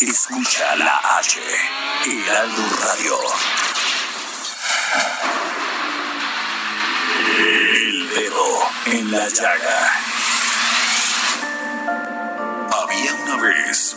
Escucha la H, Heraldo Radio. El dedo en la llaga. Había una vez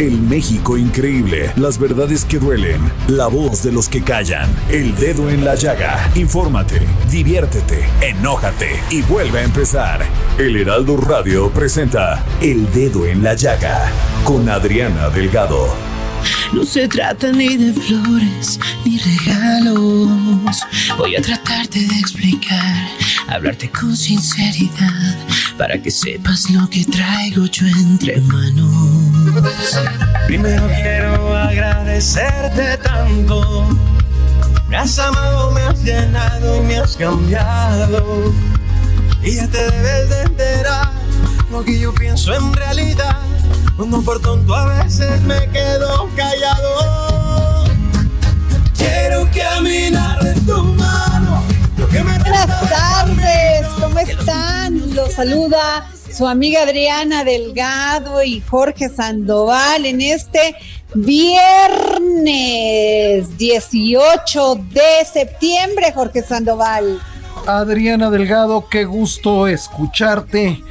El México increíble. Las verdades que duelen. La voz de los que callan. El dedo en la llaga. Infórmate, diviértete, enójate y vuelve a empezar. El Heraldo Radio presenta El Dedo en la Llaga con Adriana Delgado. No se trata ni de flores ni regalos. Voy a tratarte de explicar, hablarte con sinceridad, para que sepas lo que traigo yo entre manos. Primero quiero agradecerte tanto. Me has amado, me has llenado, me has cambiado. Y ya te debes de enterar lo que yo pienso en realidad. Cuando por tonto a veces me quedo callado. Quiero caminar de tu mano. Lo que me tardes, ¿cómo están? Los saluda su amiga Adriana Delgado y Jorge Sandoval en este viernes 18 de septiembre, Jorge Sandoval. Adriana Delgado, qué gusto escucharte.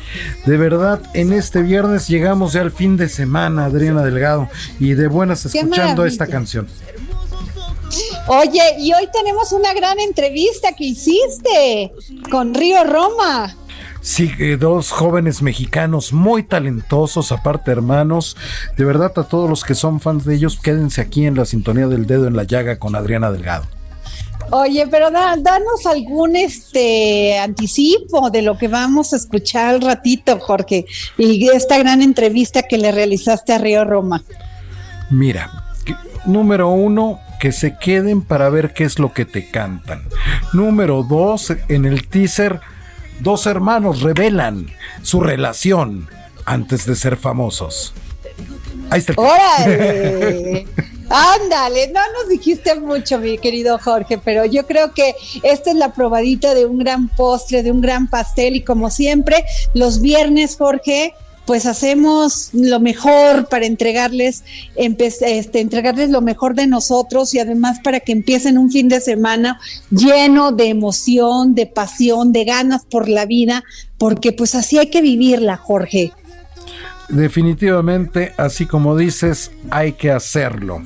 De verdad, en este viernes llegamos ya al fin de semana, Adriana Delgado, y de buenas escuchando esta canción. Oye, y hoy tenemos una gran entrevista que hiciste con Río Roma. Sí, dos jóvenes mexicanos muy talentosos, aparte hermanos. De verdad, a todos los que son fans de ellos, quédense aquí en la sintonía del dedo en la llaga con Adriana Delgado. Oye, pero da- danos algún este anticipo de lo que vamos a escuchar al ratito, Jorge, y esta gran entrevista que le realizaste a Río Roma. Mira, número uno, que se queden para ver qué es lo que te cantan. Número dos, en el teaser, dos hermanos revelan su relación antes de ser famosos. Ahí está ¡Órale! Ándale, no nos dijiste mucho, mi querido Jorge, pero yo creo que esta es la probadita de un gran postre, de un gran pastel y como siempre, los viernes, Jorge, pues hacemos lo mejor para entregarles, este, entregarles lo mejor de nosotros y además para que empiecen un fin de semana lleno de emoción, de pasión, de ganas por la vida, porque pues así hay que vivirla, Jorge. Definitivamente, así como dices, hay que hacerlo.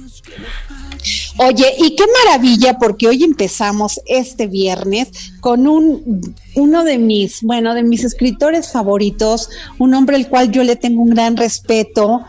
Oye, y qué maravilla, porque hoy empezamos este viernes con un uno de mis, bueno, de mis escritores favoritos, un hombre al cual yo le tengo un gran respeto,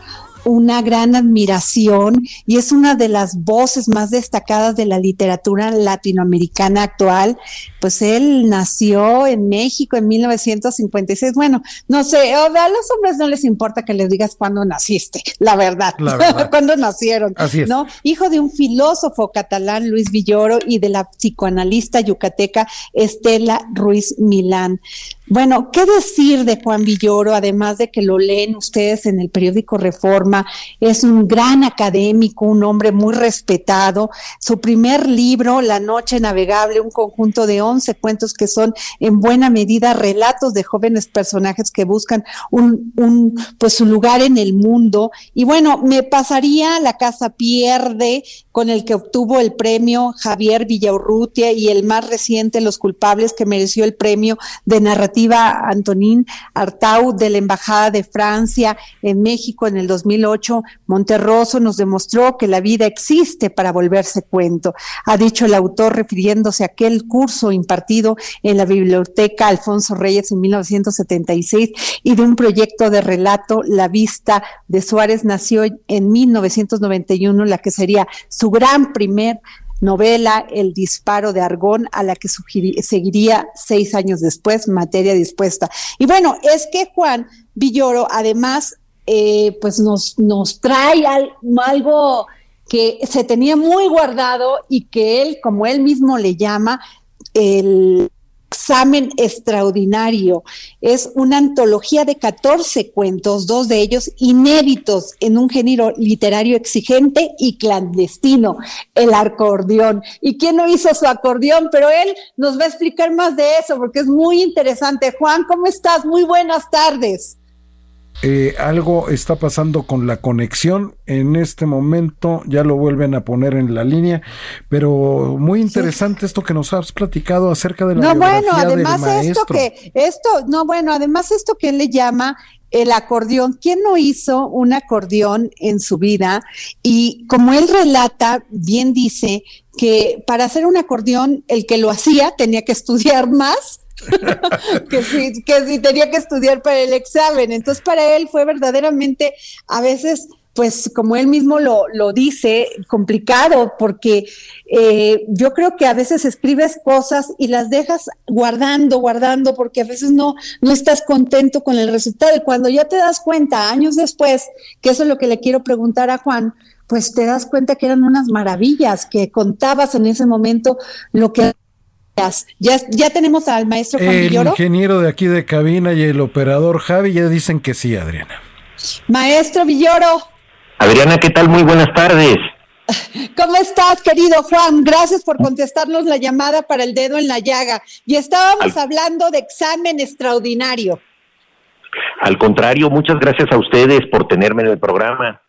una gran admiración y es una de las voces más destacadas de la literatura latinoamericana actual. Pues él nació en México en 1956. Bueno, no sé, a los hombres no les importa que les digas cuándo naciste, la verdad, La verdad. cuándo nacieron, Así es. ¿no? Hijo de un filósofo catalán, Luis Villoro, y de la psicoanalista yucateca Estela Ruiz Milán. Bueno, ¿qué decir de Juan Villoro? Además de que lo leen ustedes en el periódico Reforma, es un gran académico, un hombre muy respetado. Su primer libro, La Noche Navegable, un conjunto de 11 cuentos que son en buena medida relatos de jóvenes personajes que buscan un, pues su lugar en el mundo. Y bueno, me pasaría La Casa Pierde, con el que obtuvo el premio Javier Villaurrutia y el más reciente Los Culpables, que mereció el premio de narrativa Antonín Artau de la Embajada de Francia en México en el 2008, Monterroso nos demostró que la vida existe para volverse cuento. Ha dicho el autor refiriéndose a aquel curso impartido en la Biblioteca Alfonso Reyes en 1976 y de un proyecto de relato, La Vista de Suárez nació en 1991, la que sería su gran primer novela El disparo de Argón, a la que seguiría seis años después, materia dispuesta. Y bueno, es que Juan Villoro además eh, pues nos, nos trae algo que se tenía muy guardado y que él, como él mismo le llama, el examen extraordinario. Es una antología de 14 cuentos, dos de ellos inéditos en un género literario exigente y clandestino, el acordeón. ¿Y quién no hizo su acordeón? Pero él nos va a explicar más de eso porque es muy interesante. Juan, ¿cómo estás? Muy buenas tardes. Eh, algo está pasando con la conexión. En este momento ya lo vuelven a poner en la línea, pero muy interesante esto que nos has platicado acerca de la no, bueno, además esto que esto, no, bueno, además esto que él le llama el acordeón. ¿Quién no hizo un acordeón en su vida? Y como él relata, bien dice que para hacer un acordeón, el que lo hacía tenía que estudiar más que sí, que sí tenía que estudiar para el examen. Entonces, para él fue verdaderamente a veces pues como él mismo lo, lo dice, complicado, porque eh, yo creo que a veces escribes cosas y las dejas guardando, guardando, porque a veces no, no estás contento con el resultado. Y cuando ya te das cuenta, años después, que eso es lo que le quiero preguntar a Juan, pues te das cuenta que eran unas maravillas, que contabas en ese momento lo que ya, ya tenemos al maestro Juan El ingeniero de aquí de cabina y el operador Javi ya dicen que sí, Adriana. Maestro Villoro. Adriana, ¿qué tal? Muy buenas tardes. ¿Cómo estás, querido Juan? Gracias por contestarnos la llamada para el dedo en la llaga. Y estábamos hablando de examen extraordinario. Al contrario, muchas gracias a ustedes por tenerme en el programa.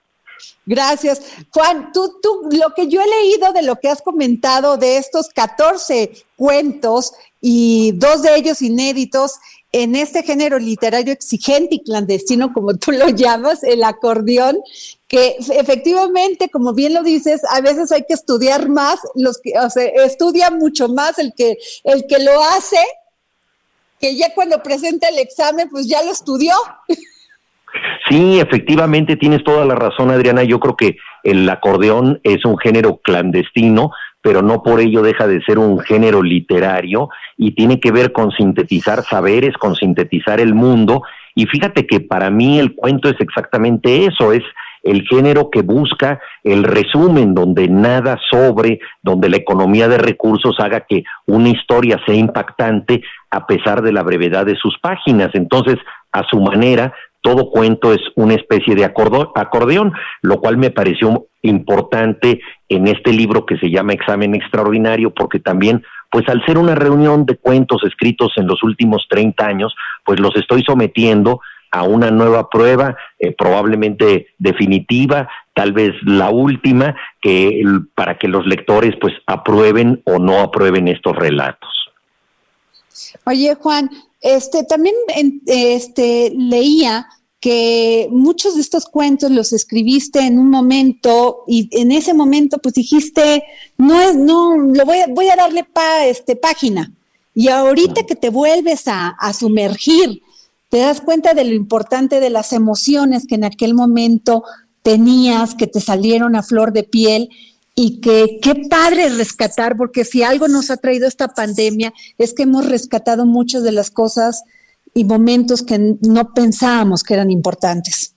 Gracias. Juan, tú, tú, lo que yo he leído de lo que has comentado de estos 14 cuentos y dos de ellos inéditos en este género literario exigente y clandestino, como tú lo llamas, el acordeón, que efectivamente, como bien lo dices, a veces hay que estudiar más, los que, o sea, estudia mucho más el que, el que lo hace, que ya cuando presenta el examen, pues ya lo estudió. Sí, efectivamente, tienes toda la razón, Adriana. Yo creo que el acordeón es un género clandestino, pero no por ello deja de ser un género literario y tiene que ver con sintetizar saberes, con sintetizar el mundo. Y fíjate que para mí el cuento es exactamente eso, es el género que busca el resumen, donde nada sobre, donde la economía de recursos haga que una historia sea impactante a pesar de la brevedad de sus páginas. Entonces, a su manera, todo cuento es una especie de acordeón, lo cual me pareció importante en este libro que se llama Examen Extraordinario, porque también, pues al ser una reunión de cuentos escritos en los últimos 30 años, pues los estoy sometiendo a una nueva prueba, eh, probablemente definitiva, tal vez la última, que para que los lectores pues aprueben o no aprueben estos relatos. Oye, Juan, este también este leía que muchos de estos cuentos los escribiste en un momento y en ese momento pues dijiste, no es, no, lo voy a, voy a darle pa, este, página. Y ahorita que te vuelves a, a sumergir, te das cuenta de lo importante de las emociones que en aquel momento tenías, que te salieron a flor de piel y que qué padre rescatar, porque si algo nos ha traído esta pandemia es que hemos rescatado muchas de las cosas y momentos que no pensábamos que eran importantes.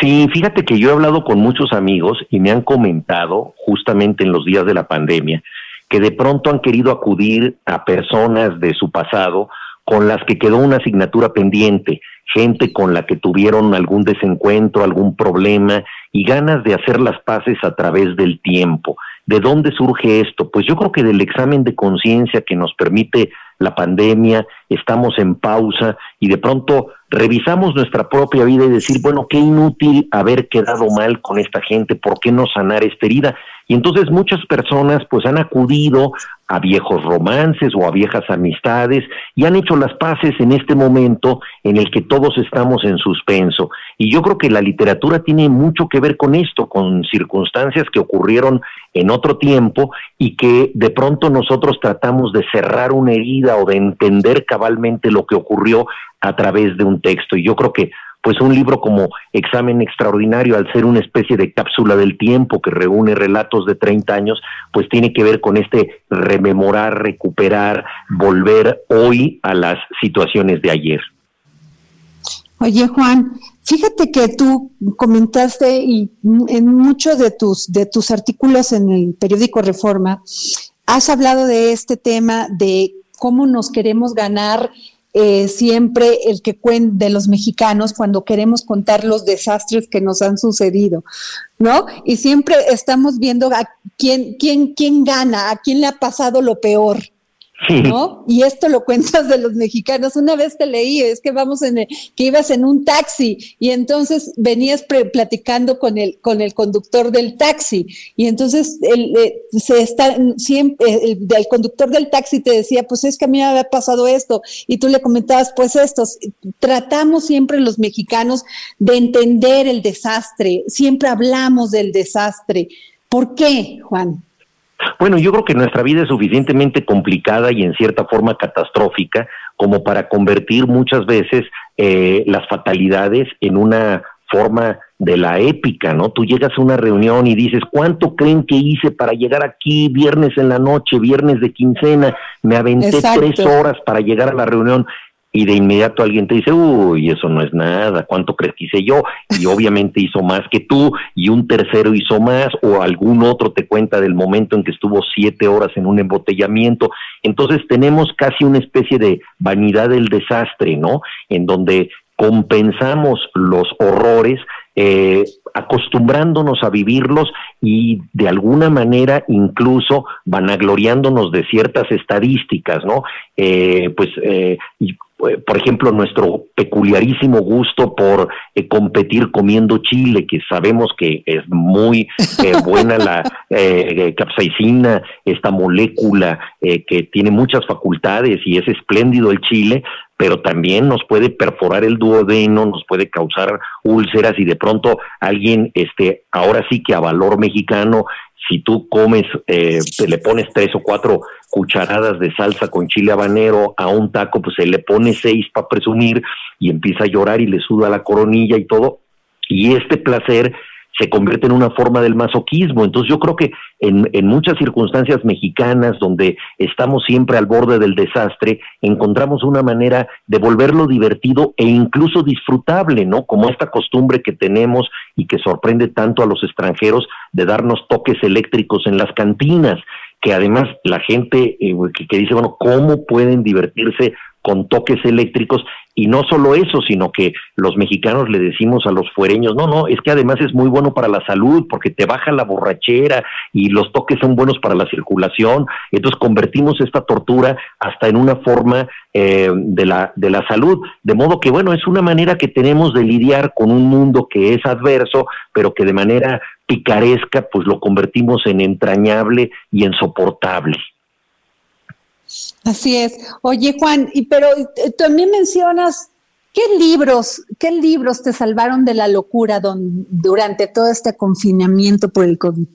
Sí, fíjate que yo he hablado con muchos amigos y me han comentado justamente en los días de la pandemia que de pronto han querido acudir a personas de su pasado con las que quedó una asignatura pendiente, gente con la que tuvieron algún desencuentro, algún problema y ganas de hacer las paces a través del tiempo. ¿De dónde surge esto? Pues yo creo que del examen de conciencia que nos permite la pandemia, estamos en pausa y de pronto revisamos nuestra propia vida y decir, bueno, qué inútil haber quedado mal con esta gente, ¿por qué no sanar esta herida? Y entonces muchas personas pues han acudido a viejos romances o a viejas amistades y han hecho las paces en este momento en el que todos estamos en suspenso. Y yo creo que la literatura tiene mucho que ver con esto, con circunstancias que ocurrieron en otro tiempo y que de pronto nosotros tratamos de cerrar una herida o de entender cabalmente lo que ocurrió a través de un texto. Y yo creo que pues un libro como Examen Extraordinario, al ser una especie de cápsula del tiempo que reúne relatos de 30 años, pues tiene que ver con este rememorar, recuperar, volver hoy a las situaciones de ayer. Oye, Juan, fíjate que tú comentaste y en muchos de tus, de tus artículos en el periódico Reforma, has hablado de este tema de cómo nos queremos ganar eh, siempre el que cuente de los mexicanos cuando queremos contar los desastres que nos han sucedido, ¿no? Y siempre estamos viendo a quién, quién, quién gana, a quién le ha pasado lo peor. ¿No? Y esto lo cuentas de los mexicanos. Una vez te leí, es que vamos en que ibas en un taxi y entonces venías platicando con el con el conductor del taxi y entonces el, eh, se está siempre el, el, conductor del taxi te decía, pues es que a mí me había pasado esto y tú le comentabas, pues estos. Tratamos siempre los mexicanos de entender el desastre, siempre hablamos del desastre. ¿Por qué, Juan? Bueno, yo creo que nuestra vida es suficientemente complicada y en cierta forma catastrófica como para convertir muchas veces eh, las fatalidades en una forma de la épica, ¿no? Tú llegas a una reunión y dices, ¿cuánto creen que hice para llegar aquí viernes en la noche, viernes de quincena? Me aventé tres horas para llegar a la reunión y de inmediato alguien te dice, uy, eso no es nada, ¿cuánto crees que hice yo? Y obviamente hizo más que tú, y un tercero hizo más, o algún otro te cuenta del momento en que estuvo siete horas en un embotellamiento. Entonces tenemos casi una especie de vanidad del desastre, ¿no? En donde compensamos los horrores eh, acostumbrándonos a vivirlos y de alguna manera incluso vanagloriándonos de ciertas estadísticas, ¿no? Eh, pues eh, por ejemplo, nuestro peculiarísimo gusto por eh, competir comiendo chile, que sabemos que es muy eh, buena la eh, capsaicina, esta molécula que tiene muchas facultades y es espléndido el chile, pero también nos puede perforar el duodeno, nos puede causar úlceras y de pronto alguien, este, ahora sí que a valor mexicano, si tú comes, eh, te le pones tres o cuatro cucharadas de salsa con chile habanero a un taco, pues se le pone seis para presumir y empieza a llorar y le suda la coronilla y todo. Y este placer se convierte en una forma del masoquismo. Entonces yo creo que en, en, muchas circunstancias mexicanas donde estamos siempre al borde del desastre, encontramos una manera de volverlo divertido e incluso disfrutable, ¿no? Como esta costumbre que tenemos y que sorprende tanto a los extranjeros de darnos toques eléctricos en las cantinas que además la gente eh, que, que, dice, bueno, ¿cómo pueden divertirse con toques eléctricos y no solo eso, sino que los mexicanos le decimos a los fuereños, no, no, es que además es muy bueno para la salud porque te baja la borrachera y los toques son buenos para la circulación. Entonces convertimos esta tortura hasta en una forma eh, de, la, de la salud. De modo que, bueno, es una manera que tenemos de lidiar con un mundo que es adverso, pero que de manera picaresca, pues lo convertimos en entrañable y en soportable. Así es. Oye, Juan, y pero eh, también mencionas qué libros, qué libros te salvaron de la locura durante todo este confinamiento por el COVID.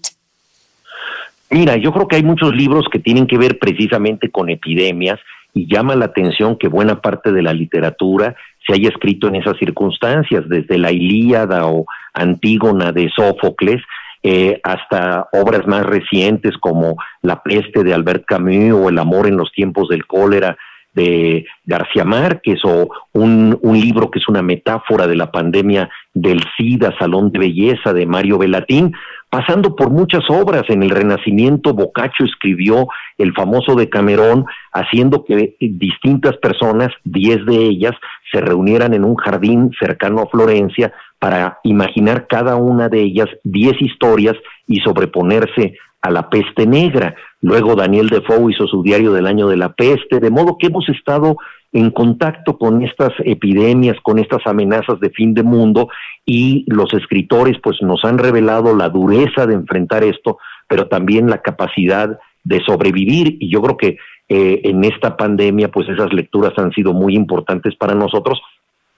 Mira, yo creo que hay muchos libros que tienen que ver precisamente con epidemias y llama la atención que buena parte de la literatura se haya escrito en esas circunstancias, desde la Ilíada o Antígona de Sófocles, eh, hasta obras más recientes como La peste de Albert Camus o El amor en los tiempos del cólera de García Márquez o un, un, libro que es una metáfora de la pandemia del SIDA, Salón de Belleza de Mario Velatín, pasando por muchas obras. En el Renacimiento, Boccaccio escribió el famoso de Camerón, haciendo que distintas personas, diez de ellas, se reunieran en un jardín cercano a Florencia para imaginar cada una de ellas diez historias y sobreponerse a la peste negra. Luego Daniel Defoe hizo su diario del año de la peste, de modo que hemos estado en contacto con estas epidemias, con estas amenazas de fin de mundo y los escritores pues nos han revelado la dureza de enfrentar esto, pero también la capacidad de sobrevivir. Y yo creo que eh, en esta pandemia, pues esas lecturas han sido muy importantes para nosotros,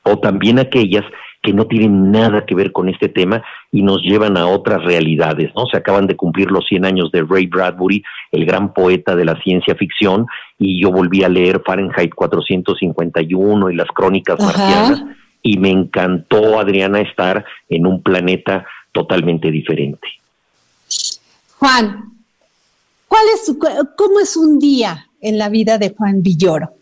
o también aquellas que no tienen nada que ver con este tema y nos llevan a otras realidades, ¿no? Se acaban de cumplir los 100 años de Ray Bradbury, el gran poeta de la ciencia ficción, y yo volví a leer Fahrenheit 451 y las crónicas marcianas, y me encantó, Adriana, estar en un planeta totalmente diferente. Juan, ¿cuál es, ¿cómo es un día en la vida de Juan Villoro?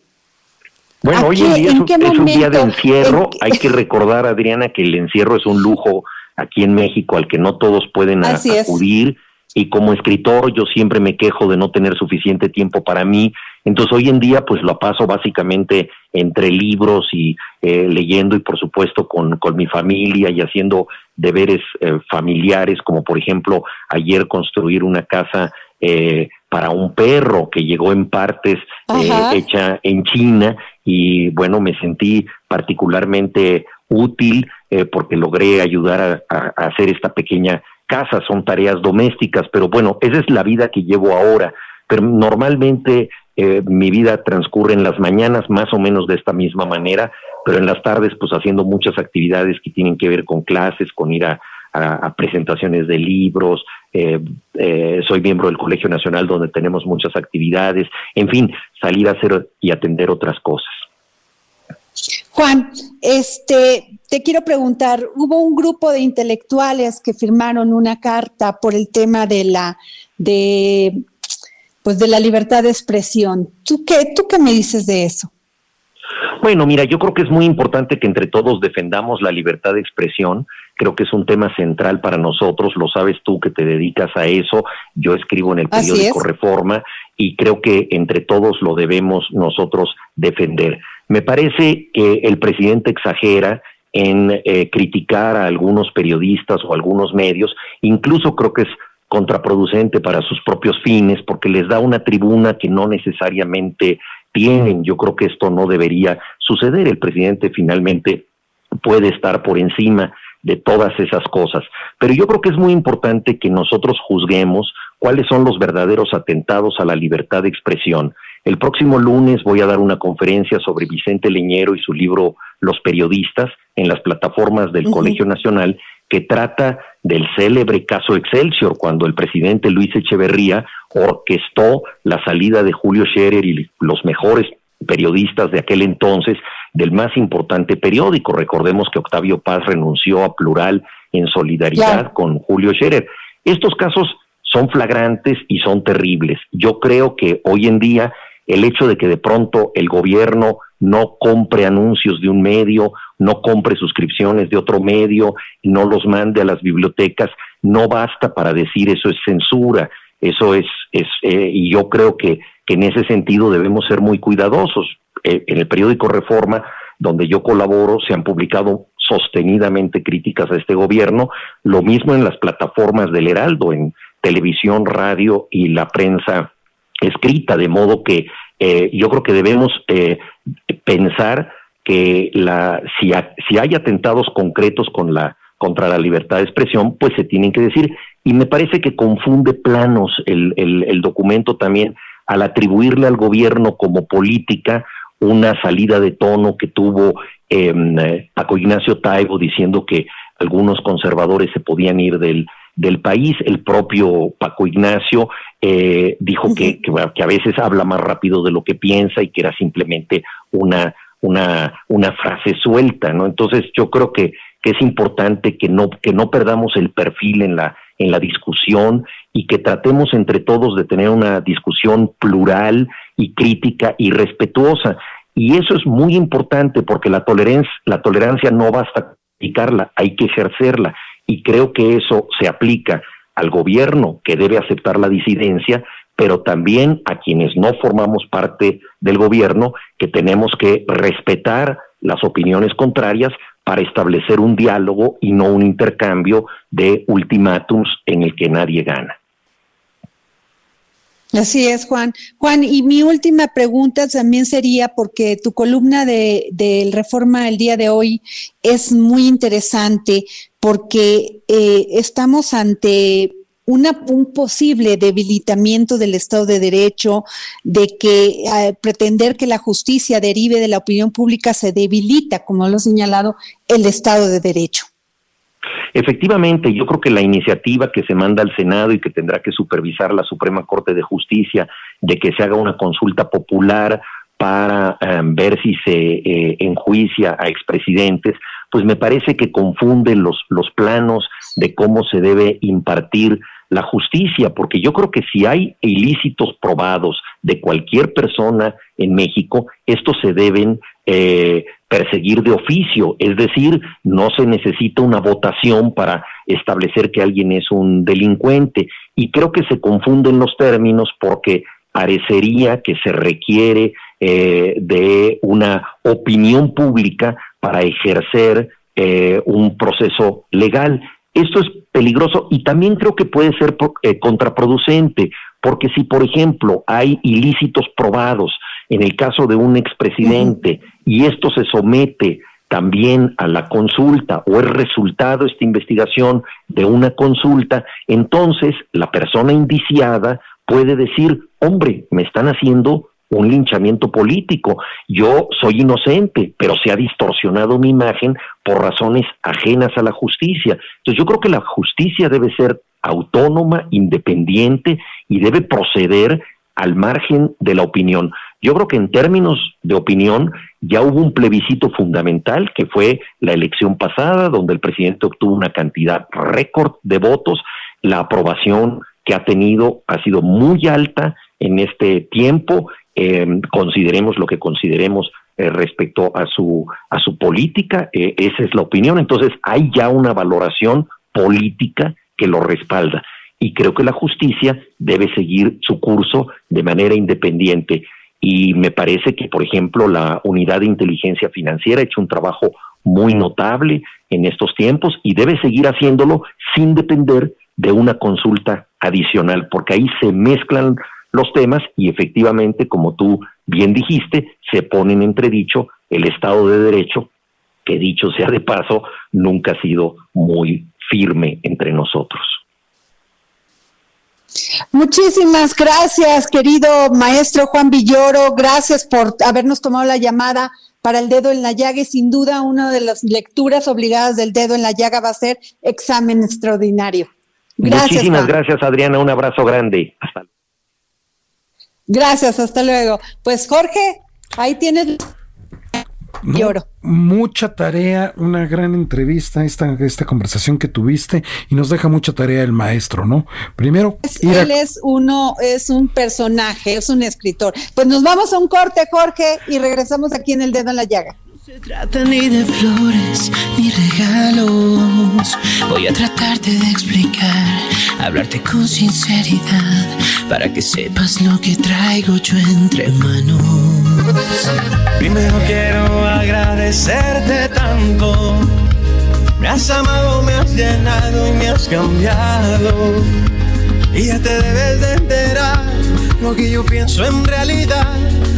Bueno, hoy en día es, un día de encierro. Hay que recordar, Adriana, que el encierro es un lujo aquí en México al que no todos pueden acudir. Y como escritor yo siempre me quejo de no tener suficiente tiempo para mí. Entonces hoy en día pues lo paso básicamente entre libros y eh, leyendo y por supuesto con, con mi familia y haciendo deberes eh, familiares como por ejemplo ayer construir una casa eh, para un perro que llegó en partes hecha en China y bueno, me sentí particularmente útil eh, porque logré ayudar a, hacer esta pequeña casa, son tareas domésticas, pero bueno, esa es la vida que llevo ahora, pero normalmente eh, mi vida transcurre en las mañanas más o menos de esta misma manera, pero en las tardes pues haciendo muchas actividades que tienen que ver con clases, con ir a, presentaciones de libros, eh, soy miembro del Colegio Nacional donde tenemos muchas actividades, en fin, salir a hacer y atender otras cosas. Juan, este, te quiero preguntar, hubo un grupo de intelectuales que firmaron una carta por el tema de la, de, pues de la libertad de expresión. ¿Tú qué, tú qué me dices de eso? Bueno, mira, yo creo que es muy importante que entre todos defendamos la libertad de expresión. Creo que es un tema central para nosotros, lo sabes tú que te dedicas a eso. Yo escribo en el periódico Reforma y creo que entre todos lo debemos nosotros defender. Me parece que el presidente exagera en eh, criticar a algunos periodistas o algunos medios, incluso creo que es contraproducente para sus propios fines porque les da una tribuna que no necesariamente tienen. Yo creo que esto no debería suceder. El presidente finalmente puede estar por encima de todas esas cosas. Pero yo creo que es muy importante que nosotros juzguemos cuáles son los verdaderos atentados a la libertad de expresión el próximo lunes voy a dar una conferencia sobre Vicente Leñero y su libro Los periodistas en las plataformas del Colegio Nacional que trata del célebre caso Excelsior, cuando el presidente Luis Echeverría orquestó la salida de Julio Scherer y los mejores periodistas de aquel entonces del más importante periódico. Recordemos que Octavio Paz renunció a Plural en solidaridad con Julio Scherer. Estos casos son flagrantes y son terribles. Yo creo que hoy en día el hecho de que de pronto el gobierno no compre anuncios de un medio, no compre suscripciones de otro medio, no los mande a las bibliotecas, no basta para decir eso es censura, eso es, es eh, y yo creo que, en ese sentido debemos ser muy cuidadosos. Eh, en el periódico Reforma, donde yo colaboro, se han publicado sostenidamente críticas a este gobierno, lo mismo en las plataformas del Heraldo, en televisión, radio y la prensa escrita, de modo que eh, yo creo que debemos eh, pensar que la, si, si hay atentados concretos con la, contra la libertad de expresión, pues se tienen que decir. Y me parece que confunde planos el, el, documento también al atribuirle al gobierno como política una salida de tono que tuvo eh, Paco Ignacio Taibo diciendo que algunos conservadores se podían ir del, del país. El propio Paco Ignacio eh, dijo que, que, a veces habla más rápido de lo que piensa y que era simplemente una, una, una frase suelta, ¿no? Entonces yo creo que, que es importante que no, que no perdamos el perfil en la, en la discusión y que tratemos entre todos de tener una discusión plural y crítica y respetuosa. Y eso es muy importante porque la tolerancia, la tolerancia no basta practicarla, hay que ejercerla y creo que eso se aplica al gobierno que debe aceptar la disidencia, pero también a quienes no formamos parte del gobierno que tenemos que respetar las opiniones contrarias para establecer un diálogo y no un intercambio de ultimátums en el que nadie gana. Así es, Juan. Juan, y mi última pregunta también sería, porque tu columna de, de Reforma el día de hoy es muy interesante, porque eh, estamos ante un posible debilitamiento del Estado de Derecho, de que eh, pretender que la justicia derive de la opinión pública se debilita, como lo ha señalado, el Estado de Derecho. Efectivamente, yo creo que la iniciativa que se manda al Senado y que tendrá que supervisar la Suprema Corte de Justicia de que se haga una consulta popular para eh, ver si se eh, enjuicia a expresidentes, pues me parece que confunde los, los planos de cómo se debe impartir la justicia, porque yo creo que si hay ilícitos probados de cualquier persona en México, estos se deben eh, perseguir de oficio, es decir, no se necesita una votación para establecer que alguien es un delincuente. Y creo que se confunden los términos porque parecería que se requiere eh, de una opinión pública para ejercer eh, un proceso legal. Esto es peligroso y también creo que puede ser contraproducente, porque si, por ejemplo, hay ilícitos probados en el caso de un expresidente y esto se somete también a la consulta o es resultado esta investigación de una consulta, entonces la persona indiciada puede decir, hombre, me están haciendo un linchamiento político. Yo soy inocente, pero se ha distorsionado mi imagen por razones ajenas a la justicia. Entonces yo creo que la justicia debe ser autónoma, independiente y debe proceder al margen de la opinión. Yo creo que en términos de opinión ya hubo un plebiscito fundamental que fue la elección pasada, donde el presidente obtuvo una cantidad récord de votos. La aprobación que ha tenido ha sido muy alta en este tiempo eh, consideremos lo que consideremos eh, respecto a su a su política, eh, esa es la opinión. Entonces hay ya una valoración política que lo respalda y creo que la justicia debe seguir su curso de manera independiente y me parece que por ejemplo la unidad de inteligencia financiera ha hecho un trabajo muy notable en estos tiempos y debe seguir haciéndolo sin depender de una consulta adicional porque ahí se mezclan los temas y efectivamente, como tú bien dijiste, se pone en entredicho el Estado de Derecho, que dicho sea de paso, nunca ha sido muy firme entre nosotros. Muchísimas gracias, querido maestro Juan Villoro. Gracias por habernos tomado la llamada para el dedo en la llaga y sin duda una de las lecturas obligadas del dedo en la llaga va a ser examen extraordinario. Gracias, Muchísimas gracias, Adriana. Un abrazo grande. Hasta luego. Gracias, hasta luego. Pues Jorge, ahí tienes Lloro. Mucha tarea, una gran entrevista, esta, esta conversación que tuviste y nos deja mucha tarea el maestro, ¿no? Primero, él es uno, es un personaje, es un escritor. Pues nos vamos a un corte, Jorge, y regresamos aquí en el dedo en la llaga. No se trata ni de flores ni regalos. Voy a tratarte de explicar, hablarte con sinceridad, para que sepas lo que traigo yo entre manos. Primero quiero agradecerte tanto. Me has amado, me has llenado y me has cambiado. Y ya te debes de enterar lo que yo pienso en realidad.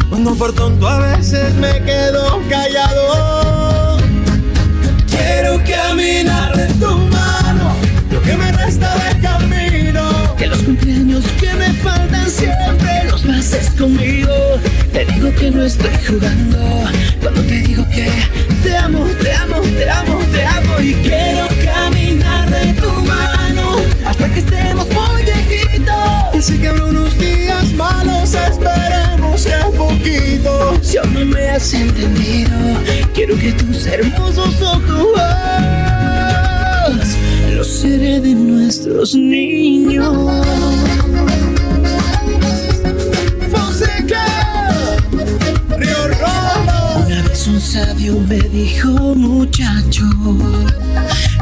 Cuando por tonto a veces me quedo callado. Quiero caminar de tu mano, lo que me resta de camino. Que los cumpleaños que me faltan siempre los pases conmigo. Te digo que no estoy jugando. Cuando te digo que te amo, te amo, te amo, te amo. Y quiero caminar de tu mano hasta que estemos muy viejitos. Así que habrá unos días malos, esperemos que poquito. Si aún no me has entendido, quiero que tus hermosos ojos los seré de nuestros niños. Una vez un sabio me dijo, muchacho,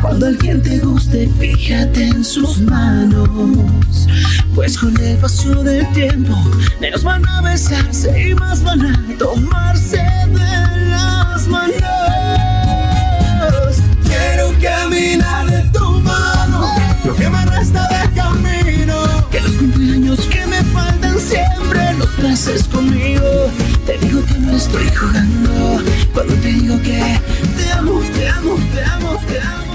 cuando alguien te guste, fíjate en sus manos. Pues con el paso del tiempo, menos van a besarse y más van a tomarse de las manos. Quiero caminar de tu mano, lo que me resta de camino. Que los cumpleaños que me faltan siempre los pases conmigo. Te digo que no estoy jugando cuando te digo que te amo, te amo, te amo, te amo.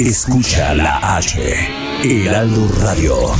Escucha la H. Heraldo Radio.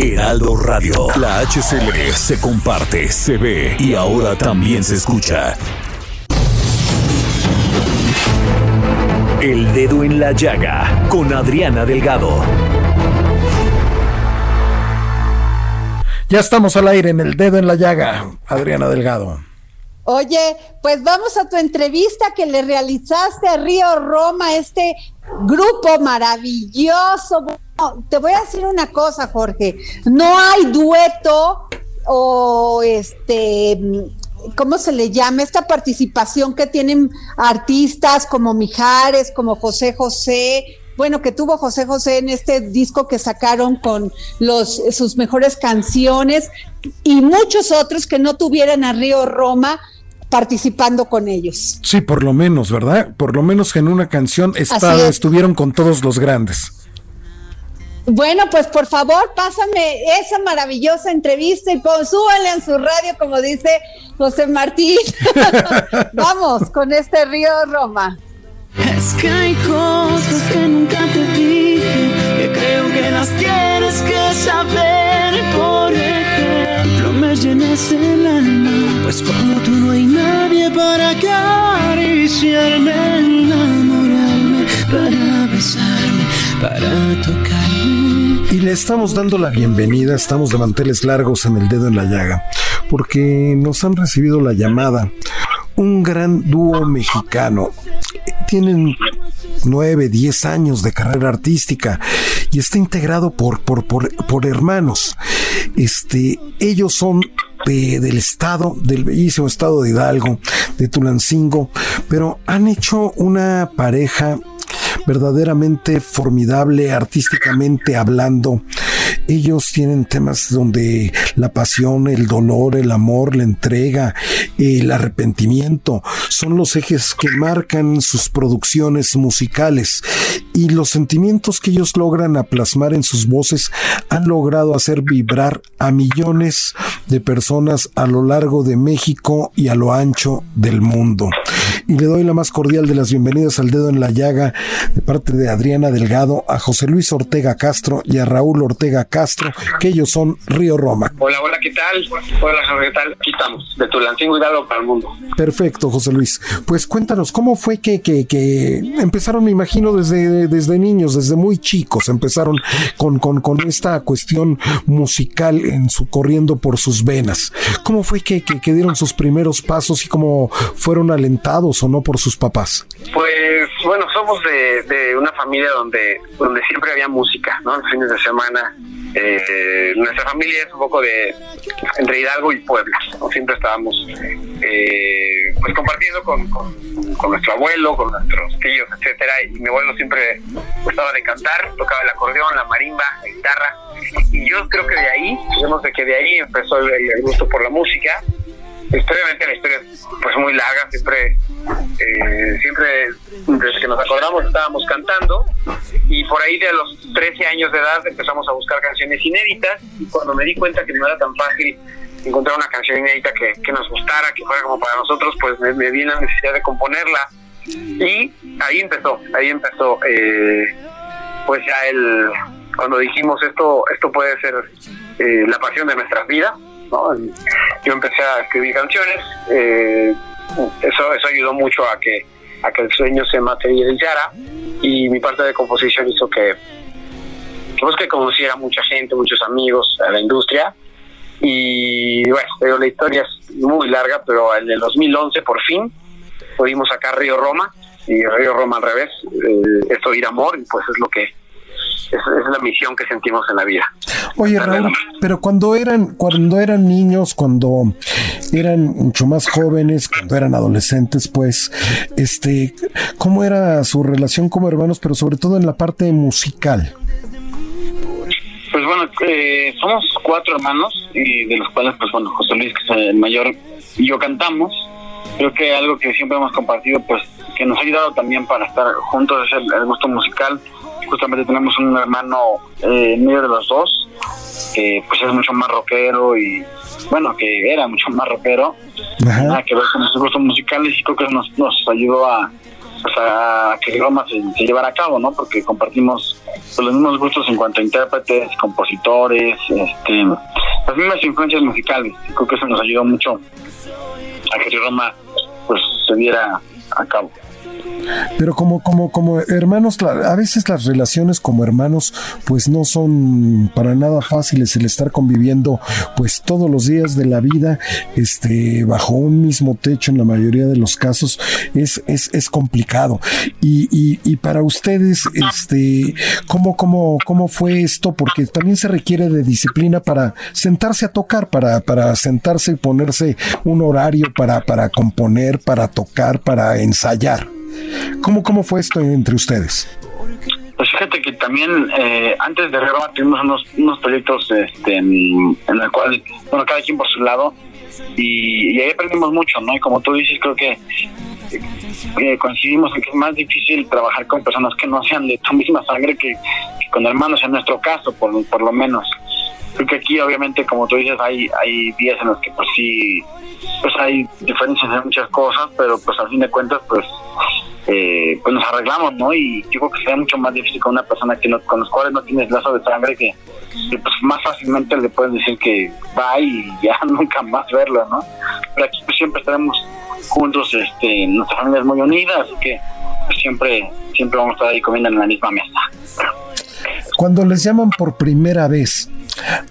Heraldo Radio. La HCL se comparte, se ve y ahora también se escucha. El dedo en la llaga con Adriana Delgado. Ya estamos al aire en el dedo en la llaga, Adriana Delgado. Oye, pues vamos a tu entrevista que le realizaste a Río Roma, este grupo maravilloso. te voy a decir una cosa, Jorge. No hay dueto o este, ¿cómo se le llama? Esta participación que tienen artistas como Mijares, como José José, bueno, que tuvo José José en este disco que sacaron con sus mejores canciones y muchos otros que no tuvieran a Río Roma participando con ellos. Sí, por lo menos, ¿verdad? Por lo menos que en una canción estuvieron con todos los grandes. Bueno, pues por favor, pásame esa maravillosa entrevista y pon, súbale en su radio, como dice José Martín. Vamos con este Río Roma. Es que hay cosas que nunca te dije, que creo que las tienes que saber. Por llenas el alma, pues como tú no hay nadie para acariciarme, enamorarme, para besarme, para tocarme. Y le estamos dando la bienvenida, estamos de manteles largos en el dedo en la llaga, porque nos han recibido la llamada un gran dúo mexicano. Tienen nueve, diez años de carrera artística y está integrado por, por, por, hermanos. Este, ellos son del estado, del bellísimo estado de Hidalgo, de Tulancingo, pero han hecho una pareja verdaderamente formidable artísticamente hablando. Ellos tienen temas donde la pasión, el dolor, el amor, la entrega, el arrepentimiento son los ejes que marcan sus producciones musicales y los sentimientos que ellos logran plasmar en sus voces han logrado hacer vibrar a millones de personas a lo largo de México y a lo ancho del mundo. Y le doy la más cordial de las bienvenidas al dedo en la llaga de parte de Adriana Delgado, a José Luis Ortega Castro y a Raúl Ortega Castro, que ellos son Río Roma. Hola, hola, ¿qué tal? Hola, ¿qué tal? Aquí estamos, de Tulancingo Hidalgo para el mundo. Perfecto, José Luis. Pues cuéntanos, ¿cómo fue que, que, que empezaron, me imagino, desde, desde niños, desde muy chicos, empezaron con, con, con esta cuestión musical en su, corriendo por sus venas? ¿Cómo fue que, que, dieron sus primeros pasos y cómo fueron alentados o no por sus papás? Pues bueno, somos de, de una familia donde, donde siempre había música, ¿no? Los fines de semana eh, nuestra familia es un poco de entre Hidalgo y Puebla, siempre estábamos eh, pues compartiendo con, con, nuestro abuelo, con nuestros tíos, etcétera, y mi abuelo siempre gustaba de cantar, tocaba el acordeón, la marimba, la guitarra, y yo creo que de ahí, digamos que de ahí empezó el gusto por la música, obviamente la historia es pues muy larga, siempre, eh, siempre desde que nos acordamos estábamos cantando. Y por ahí de los 13 años de edad empezamos a buscar canciones inéditas. Y cuando me di cuenta que no era tan fácil encontrar una canción inédita que, que nos gustara, que fuera como para nosotros, pues me, me vi la necesidad de componerla y ahí empezó, ahí empezó eh, pues ya el cuando dijimos esto esto puede ser eh, la pasión de nuestras vidas ¿no? Yo empecé a escribir canciones, eh, eso, eso ayudó mucho a que, a que el sueño se materializara y mi parte de composición hizo que, pues que conociera mucha gente, muchos amigos a la industria y bueno, la historia es muy larga, pero en el 2011 por fin pudimos sacar Río Roma y Río Roma al revés, eh, es oír amor y pues es lo que es, es la misión que sentimos en la vida. Oye, Raúl, pero cuando eran, cuando eran niños, cuando eran mucho más jóvenes, cuando eran adolescentes, pues, este, ¿cómo era su relación como hermanos, pero sobre todo en la parte musical? Pues bueno, eh, somos cuatro hermanos, y de los cuales, pues bueno, José Luis, que es el mayor, y yo cantamos. Creo que algo que siempre hemos compartido, pues, que nos ha ayudado también para estar juntos es el, el gusto musical justamente tenemos un hermano eh, medio de los dos, que pues es mucho más rockero y bueno, que era mucho más rockero, nada que ver con nuestros gustos musicales y creo que nos, nos ayudó a, pues, a que Roma se, se, llevara a cabo, ¿no? Porque compartimos pues, los mismos gustos en cuanto a intérpretes, compositores, este, las mismas influencias musicales. Creo que eso nos ayudó mucho a que Roma pues se diera a cabo. Pero como, como, como hermanos, a veces las relaciones como hermanos, pues no son para nada fáciles el estar conviviendo, pues todos los días de la vida, este, bajo un mismo techo en la mayoría de los casos, es, es, es complicado. Y, y, para ustedes, este, ¿cómo, cómo, cómo fue esto? Porque también se requiere de disciplina para sentarse a tocar, para, para sentarse y ponerse un horario para, para componer, para tocar, para ensayar. ¿Cómo, ¿Cómo fue esto entre ustedes? Pues fíjate que también eh, antes de Roma tuvimos unos, unos proyectos este, en, en el cual, bueno, cada quien por su lado, y, ahí aprendimos mucho, ¿no? Y como tú dices, creo que eh, coincidimos en que es más difícil trabajar con personas que no sean de tu misma sangre que, que con hermanos, en nuestro caso, por, por lo menos. Creo que aquí, obviamente, como tú dices, hay, hay días en los que, pues sí, pues hay diferencias en muchas cosas, pero pues al fin de cuentas, pues eh, pues nos arreglamos, ¿no? Y yo creo que sería mucho más difícil con una persona que no, con los cuales no tienes lazo de sangre que, pues más fácilmente le puedes decir que va y ya nunca más verlo, ¿no? Pero aquí pues siempre estaremos juntos, este, nuestra familia es muy unida, así que pues, siempre, siempre vamos a estar ahí comiendo en la misma mesa. Cuando les llaman por primera vez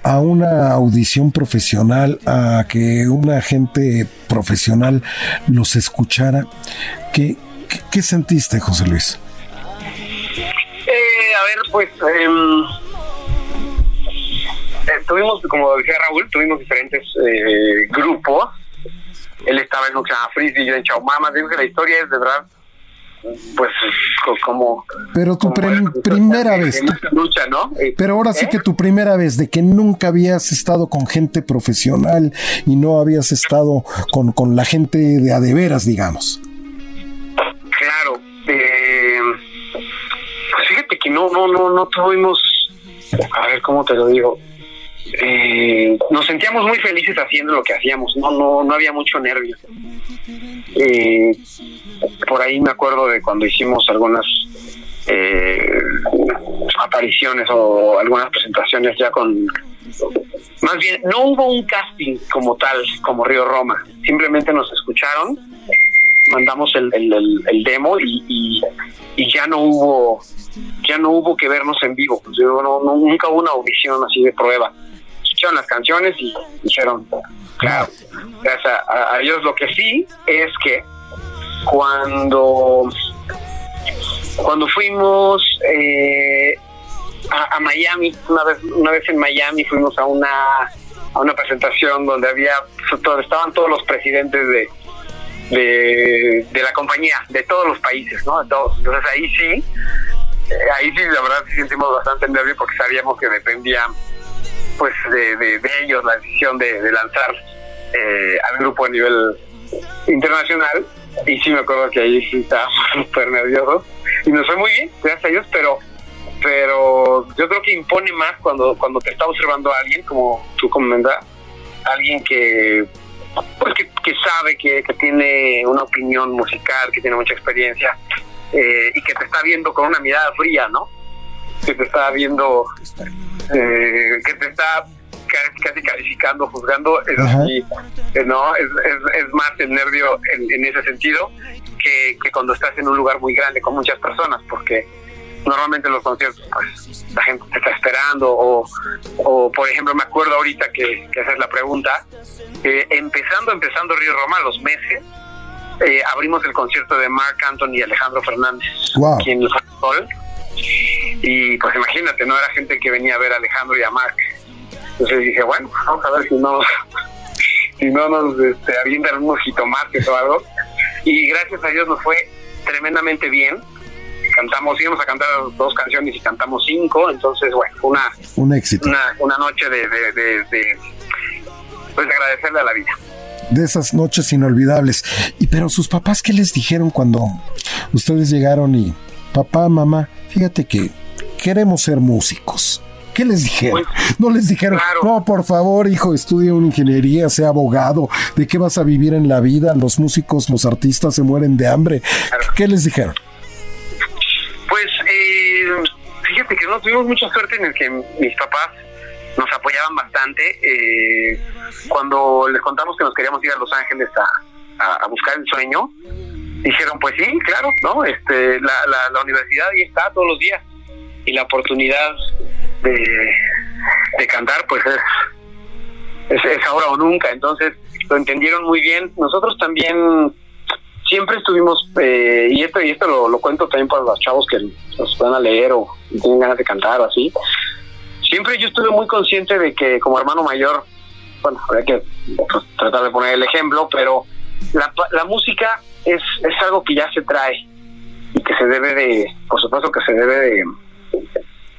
a una audición profesional, a que una agente profesional los escuchara, ¿qué, qué, sentiste, José Luis? Eh, a ver, pues eh, eh, tuvimos, como decía Raúl, tuvimos diferentes eh, grupos. Él estaba en Oxana Frisbee, yo en Chaumama. Digo que la historia es de verdad pues como pero tu como, primera vez lucha no pero ahora sí ¿Eh? que tu primera vez de que nunca habías estado con gente profesional y no habías estado con, con la gente de a de veras digamos. Claro eh, pues fíjate que no no no no tuvimos a ver cómo te lo digo eh, nos sentíamos muy felices haciendo lo que hacíamos, no, no, no había mucho nervio. Eh, por ahí me acuerdo de cuando hicimos algunas eh, apariciones o algunas presentaciones ya con más bien no hubo un casting como tal como Río Roma. Simplemente nos escucharon mandamos el, el, el, demo y, y, y, ya no hubo ya no hubo que vernos en vivo. No, no, nunca hubo una audición así de prueba las canciones y dijeron claro gracias a, a ellos lo que sí es que cuando cuando fuimos eh, a, Miami una vez una vez en Miami fuimos a una a una presentación donde había estaban todos los presidentes de de, de la compañía de todos los países no entonces ahí sí eh, ahí sí la verdad sí sentimos bastante nervio porque sabíamos que dependía pues de, ellos la decisión de, lanzar eh, al grupo a nivel internacional y sí me acuerdo que ahí sí estaba súper nervioso y nos fue muy bien, gracias a Dios, pero pero yo creo que impone más cuando cuando te está observando alguien, como tú comentas, alguien que pues que, que sabe que, que, tiene una opinión musical, que tiene mucha experiencia eh, y que te está viendo con una mirada fría, ¿no? Que te está viendo, eh, que te está casi calificando, juzgando, es así, eh, no, es, es, más el nervio en, en ese sentido que, que, cuando estás en un lugar muy grande con muchas personas, porque normalmente en los conciertos pues la gente te está esperando o, o por ejemplo me acuerdo ahorita que, que haces la pregunta, eh, empezando, empezando Río Roma, los meses, eh, abrimos el concierto de Mark Anthony y Alejandro Fernández aquí en el Sol. Y pues imagínate, no era gente que venía a ver a Alejandro y a Mark. Entonces dije, bueno, vamos a ver si no, si no nos este, avientan unos jitomates o algo. Y gracias a Dios nos fue tremendamente bien. Cantamos, íbamos a cantar dos canciones y cantamos cinco, entonces, bueno, fue una, un éxito. Una, una noche de, de, de, de pues agradecerle a la vida de esas noches inolvidables. Y pero sus papás, ¿qué les dijeron cuando ustedes llegaron y papá, mamá, fíjate que queremos ser músicos? ¿Qué les dijeron? Pues, no les dijeron, no, por favor, hijo, estudia una ingeniería, sea abogado, ¿de qué vas a vivir en la vida? Los músicos, los artistas se mueren de hambre. ¿Qué les dijeron? Pues, eh, fíjate que no tuvimos mucha suerte en el que mis papás nos apoyaban bastante. Eh, cuando les contamos que nos queríamos ir a Los Ángeles a, buscar el sueño, dijeron, pues sí, claro, ¿no? Este, la, la, universidad ahí está todos los días y la oportunidad de, de cantar, pues es, es, ahora o nunca. Entonces lo entendieron muy bien. Nosotros también siempre estuvimos, eh, y esto y esto lo, lo, cuento también para los chavos que nos van a leer o tienen ganas de cantar o así siempre yo estuve muy consciente de que como hermano mayor, bueno, habría que pues, tratar de poner el ejemplo, pero la, la música es, es algo que ya se trae y que se debe de, por supuesto que se debe de,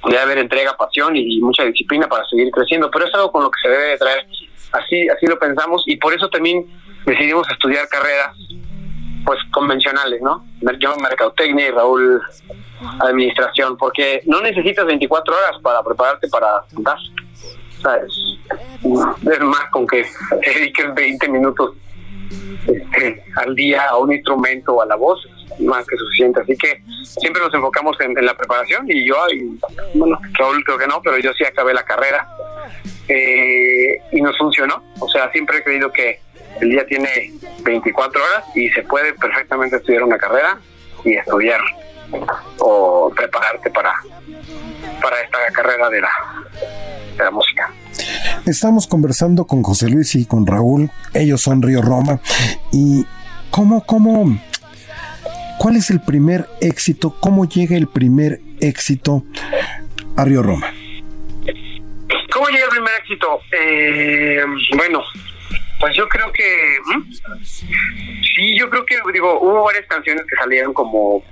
de haber entrega, pasión y, mucha disciplina para seguir creciendo, pero es algo con lo que se debe de traer. Así, así lo pensamos y por eso también decidimos estudiar carreras pues convencionales, ¿no? Yo mercadotecnia y Raúl administración, porque no necesitas 24 horas para prepararte para cantar. ¿Sabes? Es más con que te dediques 20 minutos este, al día a un instrumento o a la voz, más que suficiente. Así que siempre nos enfocamos en, la preparación y yo, bueno, Raúl creo que no, pero yo sí acabé la carrera eh, y nos funcionó. O sea, siempre he creído que el día tiene 24 horas y se puede perfectamente estudiar una carrera y estudiar o prepararte para, para esta carrera de la, de la música. Estamos conversando con José Luis y con Raúl, ellos son Río Roma, y cómo, cómo, cuál es el primer éxito, cómo llega el primer éxito a Río Roma. ¿Cómo llega el primer éxito? Eh, bueno, pues yo creo que sí, yo creo que digo, hubo varias canciones que salieron como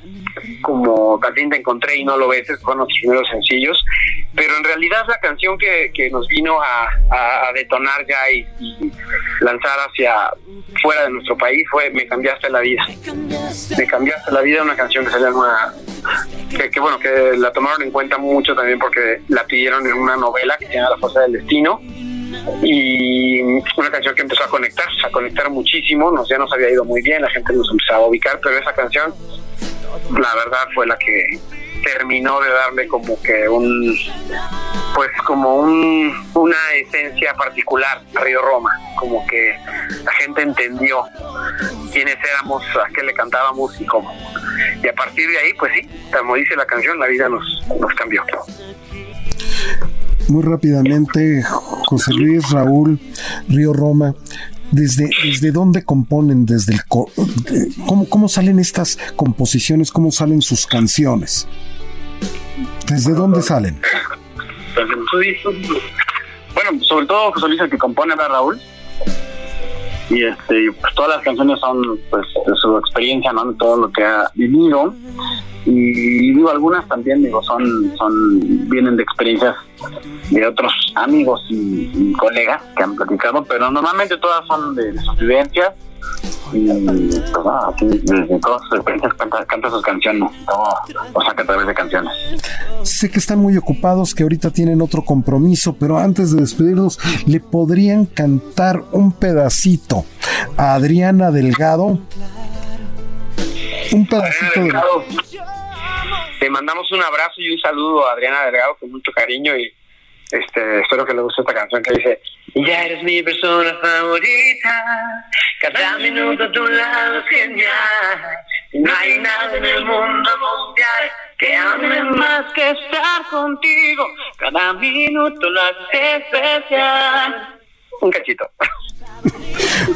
como también te encontré y no lo ves, fueron los primeros sencillos, pero en realidad la canción que, que nos vino a, a, detonar ya y, lanzar hacia fuera de nuestro país fue Me cambiaste la vida. Me cambiaste la vida, una canción que salió en una que, que, bueno, que la tomaron en cuenta mucho también porque la pidieron en una novela que se llama La Fuerza del Destino y una canción que empezó a conectar, a conectar muchísimo, nos, ya nos había ido muy bien, la gente nos empezaba a ubicar, pero esa canción, la verdad, fue la que terminó de darle como que un, pues como un, una esencia particular a Río Roma, como que la gente entendió quiénes éramos, a qué le cantábamos y cómo. Y a partir de ahí, pues sí, como dice la canción, la vida nos, nos cambió muy rápidamente, José Luis, Raúl, Río Roma, ¿desde, desde dónde componen? Desde el ¿cómo, ¿Cómo salen estas composiciones? ¿Cómo salen sus canciones? ¿Desde dónde salen? Bueno, sobre todo José Luis el que compone, a Raúl? Y este pues todas las canciones son pues de su experiencia no todo lo que ha vivido. Y digo algunas también digo son son vienen de experiencias de otros amigos y, colegas que han platicado pero normalmente todas son de sus vivencias y pues nada, así, desde todas sus experiencias canta, canta sus canciones, o saca a través de canciones. Sé que están muy ocupados, que ahorita tienen otro compromiso, pero antes de despedirnos, ¿le podrían cantar un pedacito a Adriana Delgado? Un pedacito Delgado. Le mandamos un abrazo y un saludo a Adriana Delgado con mucho cariño y este, espero que le guste esta canción que dice Ya eres mi persona favorita, cada minuto a tu lado es genial. No hay nada en el mundo mundial que ame más que estar contigo. Cada minuto lo hace especial. Un cachito.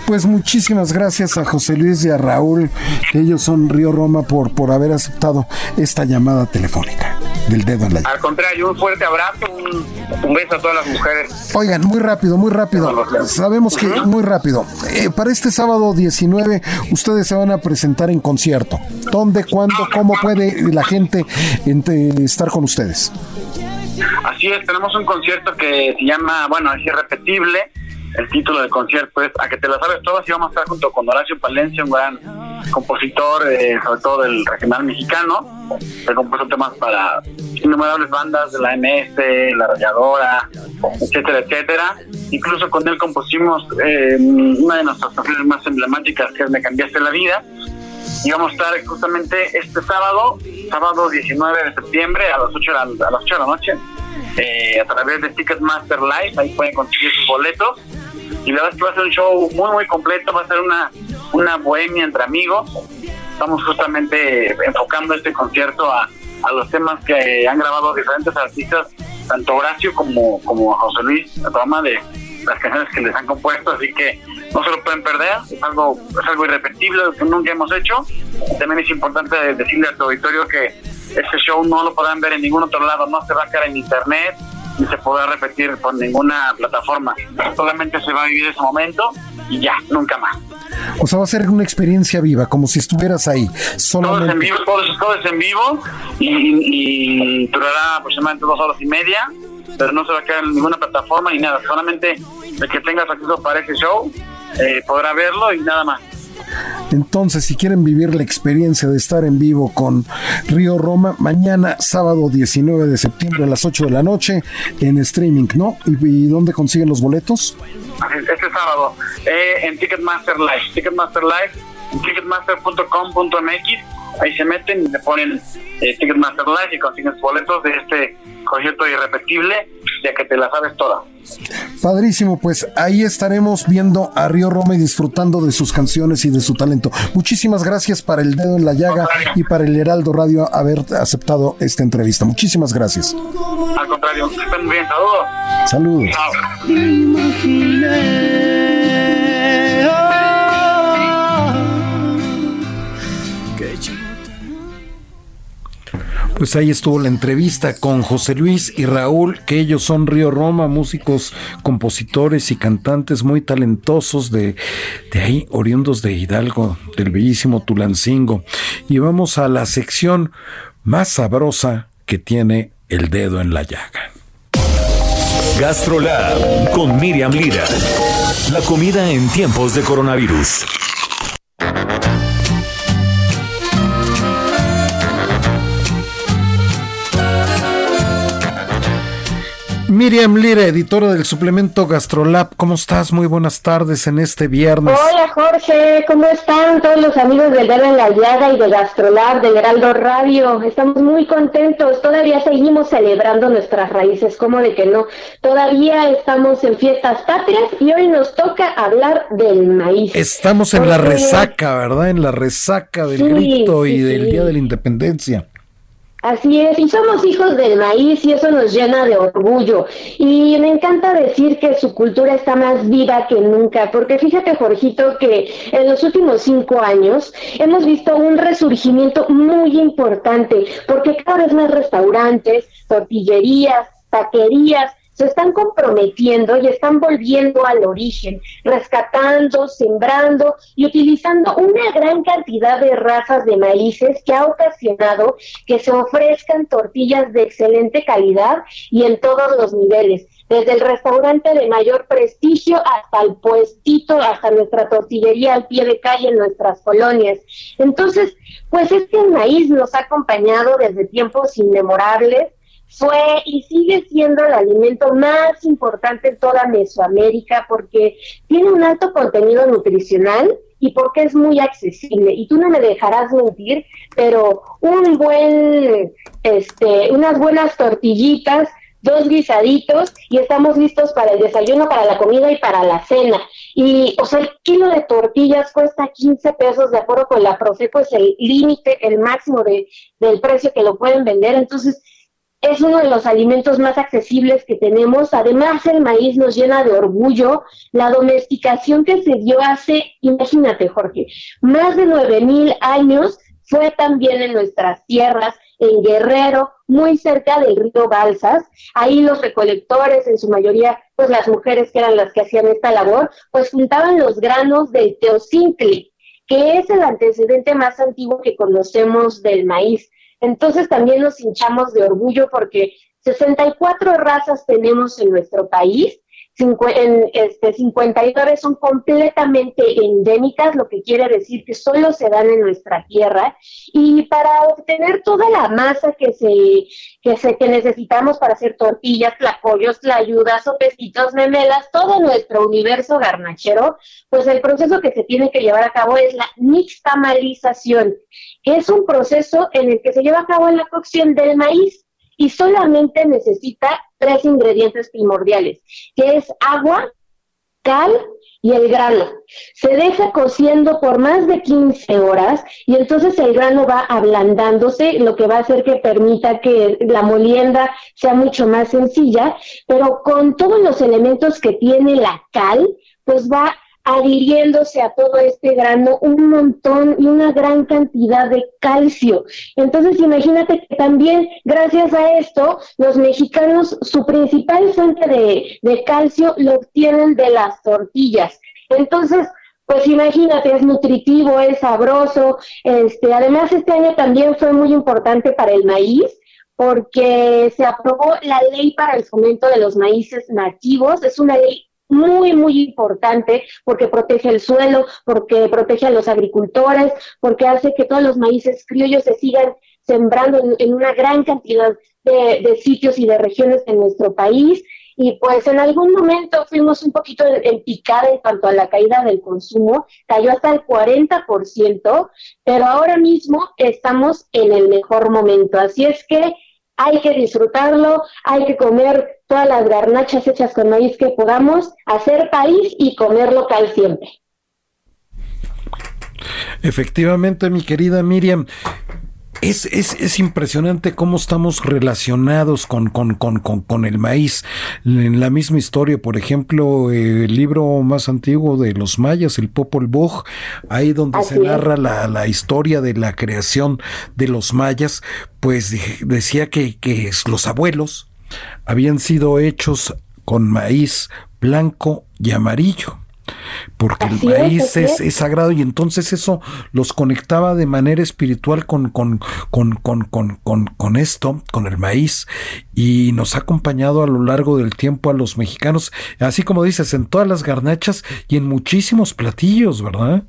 Pues muchísimas gracias a José Luis y a Raúl, ellos son Río Roma, por, por haber aceptado esta llamada telefónica del dedo en la Al contrario, un fuerte abrazo, un, beso a todas las mujeres. Oigan, muy rápido, muy rápido. Sabemos que muy rápido. Eh, para este sábado 19, ustedes se van a presentar en concierto. ¿Dónde, cuándo, cómo puede la gente estar con ustedes? Así es, tenemos un concierto que se llama, bueno, es irrepetible el título del concierto es A que te la sabes todas y vamos a estar junto con Horacio Palencia, un gran compositor, eh, sobre todo del regional mexicano, que compuso temas para innumerables bandas de la MS, La Rayadora, etcétera, etcétera. Incluso con él compusimos eh, una de nuestras canciones más emblemáticas, que es Me cambiaste la vida. Y vamos a estar justamente este sábado, sábado 19 de septiembre a las 8 de la, a las 8 de la noche, eh, a través de Ticketmaster Live, ahí pueden conseguir sus boletos y la verdad que va a ser un show muy, muy completo, va a ser una, una bohemia entre amigos. Estamos justamente enfocando este concierto a, a los temas que han grabado diferentes artistas, tanto Horacio como, como José Luis, la trama de las canciones que les han compuesto, así que no se lo pueden perder, es algo, es algo irrepetible que nunca hemos hecho. También es importante decirle a tu auditorio que este show no lo podrán ver en ningún otro lado, no se va a quedar en internet, ni se podrá repetir por ninguna plataforma. Solamente se va a vivir ese momento y ya, nunca más. O sea, va a ser una experiencia viva, como si estuvieras ahí. Todo es en vivo, todo es, en vivo y, durará aproximadamente dos horas y media, pero no se va a quedar en ninguna plataforma ni nada. Solamente el que tengas acceso para ese show eh, podrá verlo y nada más. Entonces, si quieren vivir la experiencia de estar en vivo con Río Roma, mañana, sábado 19 de septiembre a las 8 de la noche, en streaming, ¿no? ¿Y, dónde consiguen los boletos? Este sábado, eh, en Ticketmaster Live. Ticketmaster Live, ticketmaster.com.mx. Ahí se meten y le ponen eh, Ticketmaster Live y consiguen sus boletos de este concierto irrepetible, ya que te la sabes toda. Padrísimo, pues ahí estaremos viendo a Río Roma y disfrutando de sus canciones y de su talento. Muchísimas gracias para el dedo en la llaga y para el Heraldo Radio haber aceptado esta entrevista. Muchísimas gracias. Al contrario, estén bien, saludos. Saludos. Pues ahí estuvo la entrevista con José Luis y Raúl, que ellos son Río Roma, músicos, compositores y cantantes muy talentosos de, de ahí, oriundos de Hidalgo, del bellísimo Tulancingo. Y vamos a la sección más sabrosa que tiene el dedo en la llaga. Gastrolab con Miriam Lira. La comida en tiempos de coronavirus. Miriam Lira, editora del suplemento Gastrolab, ¿cómo estás? Muy buenas tardes en este viernes. Hola Jorge, ¿cómo están todos los amigos del Dedo en la Llaga y de Gastrolab, de Heraldo Radio? Estamos muy contentos, todavía seguimos celebrando nuestras raíces, ¿cómo de que no? Todavía estamos en fiestas patrias y hoy nos toca hablar del maíz. Estamos en la resaca, ¿verdad? En la resaca del grito y del Día de la Independencia. Así es, y somos hijos del maíz y eso nos llena de orgullo. Y me encanta decir que su cultura está más viva que nunca, porque fíjate, Jorgito, que en los últimos cinco años hemos visto un resurgimiento muy importante, porque cada vez más restaurantes, tortillerías, taquerías, se están comprometiendo y están volviendo al origen, rescatando, sembrando y utilizando una gran cantidad de razas de maíces que ha ocasionado que se ofrezcan tortillas de excelente calidad y en todos los niveles, desde el restaurante de mayor prestigio hasta el puestito, hasta nuestra tortillería al pie de calle en nuestras colonias. Entonces, pues este maíz nos ha acompañado desde tiempos inmemorables fue y sigue siendo el alimento más importante en toda Mesoamérica porque tiene un alto contenido nutricional y porque es muy accesible. Y tú no me dejarás mentir, pero un buen, este, unas buenas tortillitas dos guisaditos y estamos listos para el desayuno, para la comida y para la cena. Y, o sea, el kilo de tortillas cuesta 15 pesos de acuerdo con la Profeco, es el límite, el máximo de, del precio que lo pueden vender. Entonces, es uno de los alimentos más accesibles que tenemos. Además, el maíz nos llena de orgullo. La domesticación que se dio hace, imagínate, Jorge, más de 9000 años fue también en nuestras tierras, en Guerrero, muy cerca del río Balsas. Ahí los recolectores, en su mayoría, pues las mujeres que eran las que hacían esta labor, pues juntaban los granos del teocincle, que es el antecedente más antiguo que conocemos del maíz. Entonces también nos hinchamos de orgullo porque 64 razas tenemos en nuestro país en, este, 59 son completamente endémicas, lo que quiere decir que solo se dan en nuestra tierra. Y para obtener toda la masa que se, que se que necesitamos para hacer tortillas, tlacoyos, tlayudas, sopecitos, memelas, todo nuestro universo garnachero, pues el proceso que se tiene que llevar a cabo es la nixtamalización, que es un proceso en el que se lleva a cabo la cocción del maíz y solamente necesita tres ingredientes primordiales, que es agua, cal y el grano. Se deja cociendo por más de 15 horas y entonces el grano va ablandándose, lo que va a hacer que permita que la molienda sea mucho más sencilla, pero con todos los elementos que tiene la cal, pues va adhiriéndose a todo este grano un montón y una gran cantidad de calcio. Entonces, imagínate que también gracias a esto, los mexicanos su principal fuente de, de calcio lo obtienen de las tortillas. Entonces, pues imagínate, es nutritivo, es sabroso. Este, además, este año también fue muy importante para el maíz porque se aprobó la ley para el fomento de los maíces nativos. Es una ley muy, muy importante porque protege el suelo, porque protege a los agricultores, porque hace que todos los maíces criollos se sigan sembrando en, una gran cantidad de, sitios y de regiones de nuestro país. Y pues en algún momento fuimos un poquito en, picada en cuanto a la caída del consumo, cayó hasta el 40%, pero ahora mismo estamos en el mejor momento. Así es que hay que disfrutarlo, hay que comer todas las garnachas hechas con maíz que podamos, hacer país y comer local siempre. Efectivamente, mi querida Miriam, es, es, es, impresionante cómo estamos relacionados con, con, con, con, el maíz. En la misma historia, por ejemplo, el libro más antiguo de los mayas, el Popol Vuh, ahí donde se narra la, la, historia de la creación de los mayas, pues decía que, que los abuelos habían sido hechos con maíz blanco y amarillo porque el maíz es, sagrado y entonces eso los conectaba de manera espiritual con, con, con, con, con, con esto, con el maíz, y nos ha acompañado a lo largo del tiempo a los mexicanos, así como dices, en todas las garnachas y en muchísimos platillos, ¿verdad?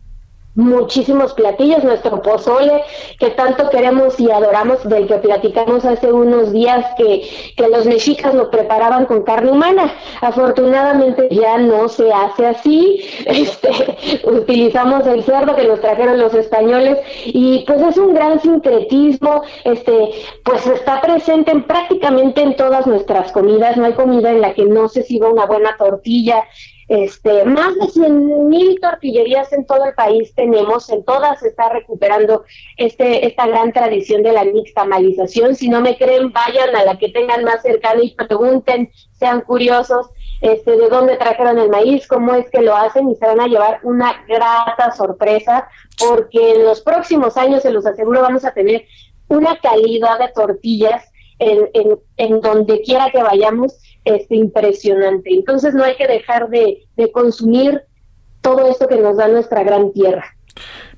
Muchísimos platillos, nuestro pozole que tanto queremos y adoramos, del que platicamos hace unos días que, que los mexicas lo preparaban con carne humana. Afortunadamente ya no se hace así, este, utilizamos el cerdo que nos trajeron los españoles y pues es un gran sincretismo, este, pues está presente en prácticamente en todas nuestras comidas, no hay comida en la que no se siga una buena tortilla, este, más de 100 mil tortillerías en todo el país tenemos, en todas se está recuperando este, esta gran tradición de la mixtamalización. Si no me creen, vayan a la que tengan más cercana y pregunten, sean curiosos este, de dónde trajeron el maíz, cómo es que lo hacen y se van a llevar una grata sorpresa porque en los próximos años, se los aseguro, vamos a tener una calidad de tortillas en, en, en donde quiera que vayamos es impresionante. Entonces no hay que dejar de, consumir todo esto que nos da nuestra gran tierra.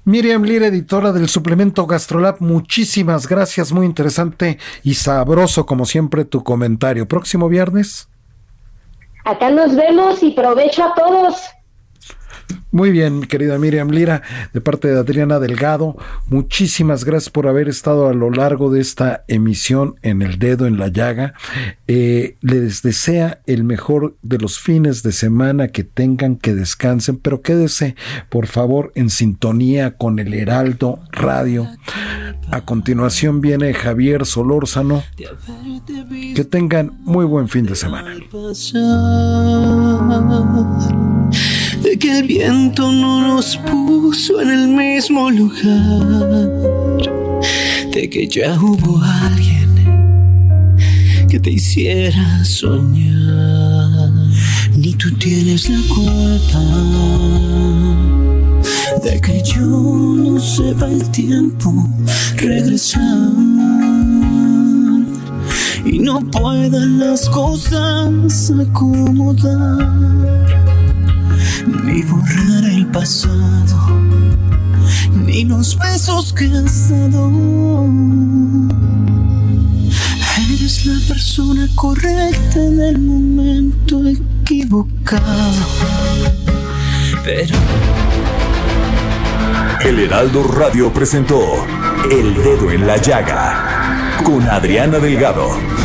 Miriam Lira, editora del suplemento Gastrolab, muchísimas gracias, muy interesante y sabroso como siempre tu comentario. Próximo viernes. Acá nos vemos y provecho a todos. Muy bien, querida Miriam Lira, de parte de Adriana Delgado, muchísimas gracias por haber estado a lo largo de esta emisión en El Dedo en la Llaga. Eh, les desea el mejor de los fines de semana que tengan, que descansen, pero quédese, por favor, en sintonía con el Heraldo Radio. A continuación viene Javier Solórzano. Que tengan muy buen fin de semana que el viento no nos puso en el mismo lugar, de que ya hubo alguien que te hiciera soñar, ni tú tienes la culpa. De que yo no sepa el tiempo regresar. Y no puedan las cosas acomodar ni borrar el pasado, ni los besos que has dado. Eres la persona correcta en el momento equivocado. Pero. El Heraldo Radio presentó El Dedo en la Llaga con Adriana Delgado.